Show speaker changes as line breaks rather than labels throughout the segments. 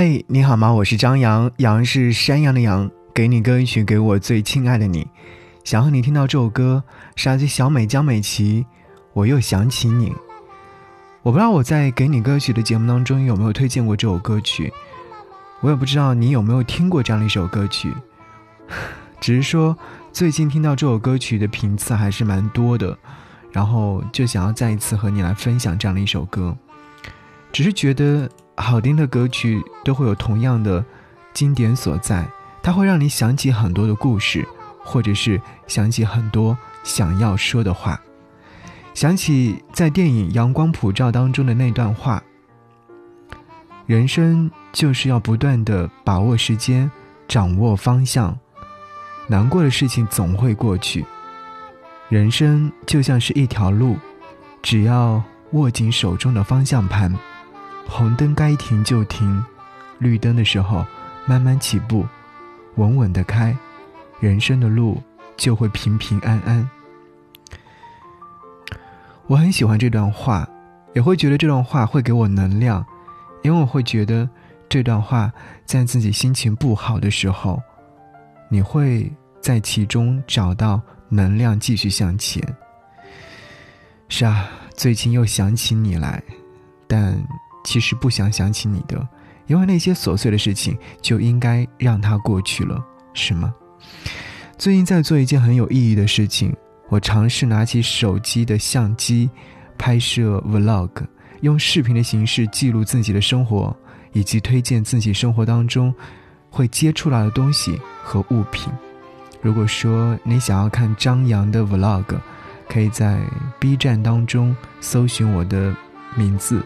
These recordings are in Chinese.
嘿，你好吗？我是张扬，杨是山羊的羊。给你歌曲，给我最亲爱的你。想和你听到这首歌，是来自小美江美琪。我又想起你。我不知道我在给你歌曲的节目当中有没有推荐过这首歌曲，我也不知道你有没有听过这样的一首歌曲。只是说最近听到这首歌曲的频次还是蛮多的，然后就想要再一次和你来分享这样的一首歌。只是觉得。好听的歌曲都会有同样的经典所在，它会让你想起很多的故事，或者是想起很多想要说的话，想起在电影《阳光普照》当中的那段话：人生就是要不断的把握时间，掌握方向，难过的事情总会过去。人生就像是一条路，只要握紧手中的方向盘。红灯该停就停，绿灯的时候慢慢起步，稳稳的开，人生的路就会平平安安。我很喜欢这段话，也会觉得这段话会给我能量，因为我会觉得这段话在自己心情不好的时候，你会在其中找到能量继续向前。是啊，最近又想起你来，但。其实不想想起你的，因为那些琐碎的事情就应该让它过去了，是吗？最近在做一件很有意义的事情，我尝试拿起手机的相机，拍摄 vlog，用视频的形式记录自己的生活，以及推荐自己生活当中会接触到的东西和物品。如果说你想要看张扬的 vlog，可以在 B 站当中搜寻我的名字。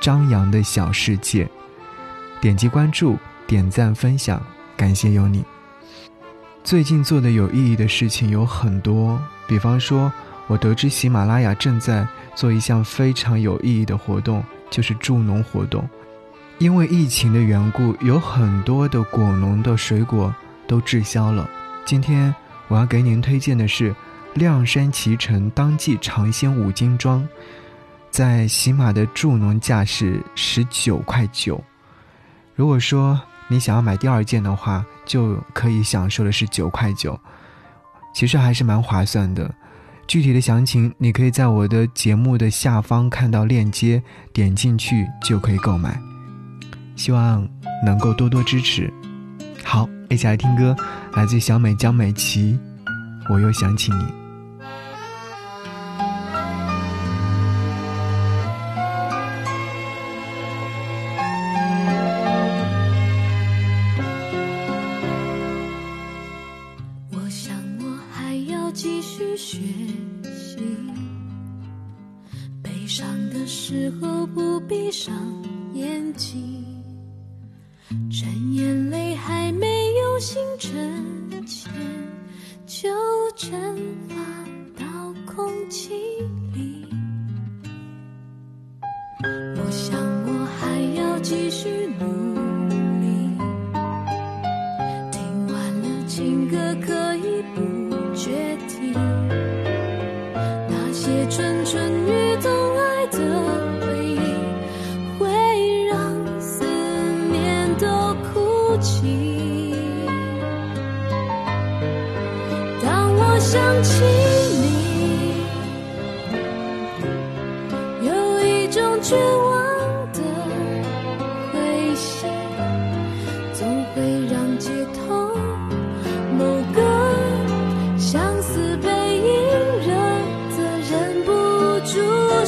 张扬的小世界，点击关注、点赞、分享，感谢有你。最近做的有意义的事情有很多，比方说，我得知喜马拉雅正在做一项非常有意义的活动，就是助农活动。因为疫情的缘故，有很多的果农的水果都滞销了。今天我要给您推荐的是亮山脐橙当季尝鲜五斤装。在喜马的助农价是十九块九，如果说你想要买第二件的话，就可以享受的是九块九，其实还是蛮划算的。具体的详情你可以在我的节目的下方看到链接，点进去就可以购买。希望能够多多支持。好，一起来听歌，来自小美江美琪，我又想起你。
继续努力听完了情歌可以不决定那些蠢蠢欲动爱的回忆会让思念都哭泣。当我想起你有一种绝望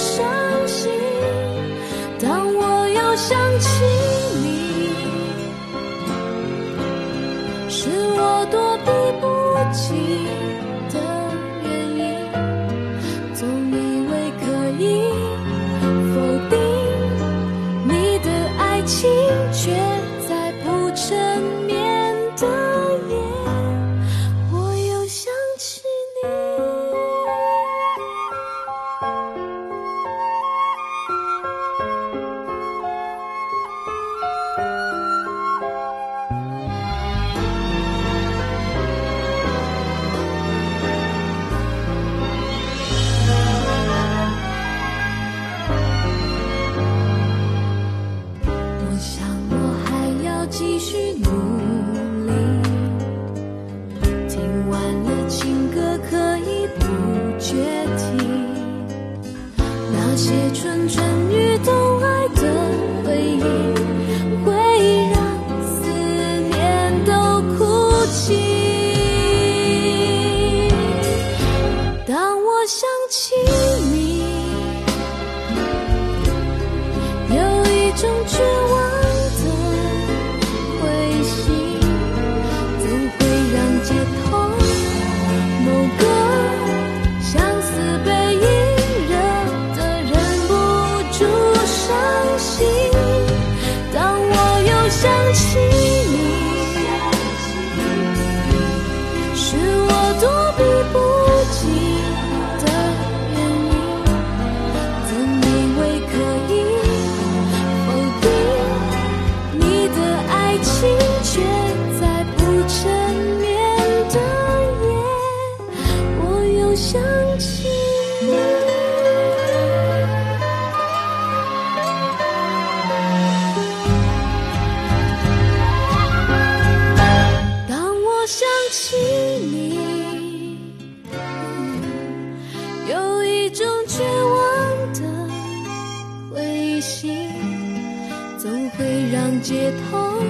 shine. 会让街头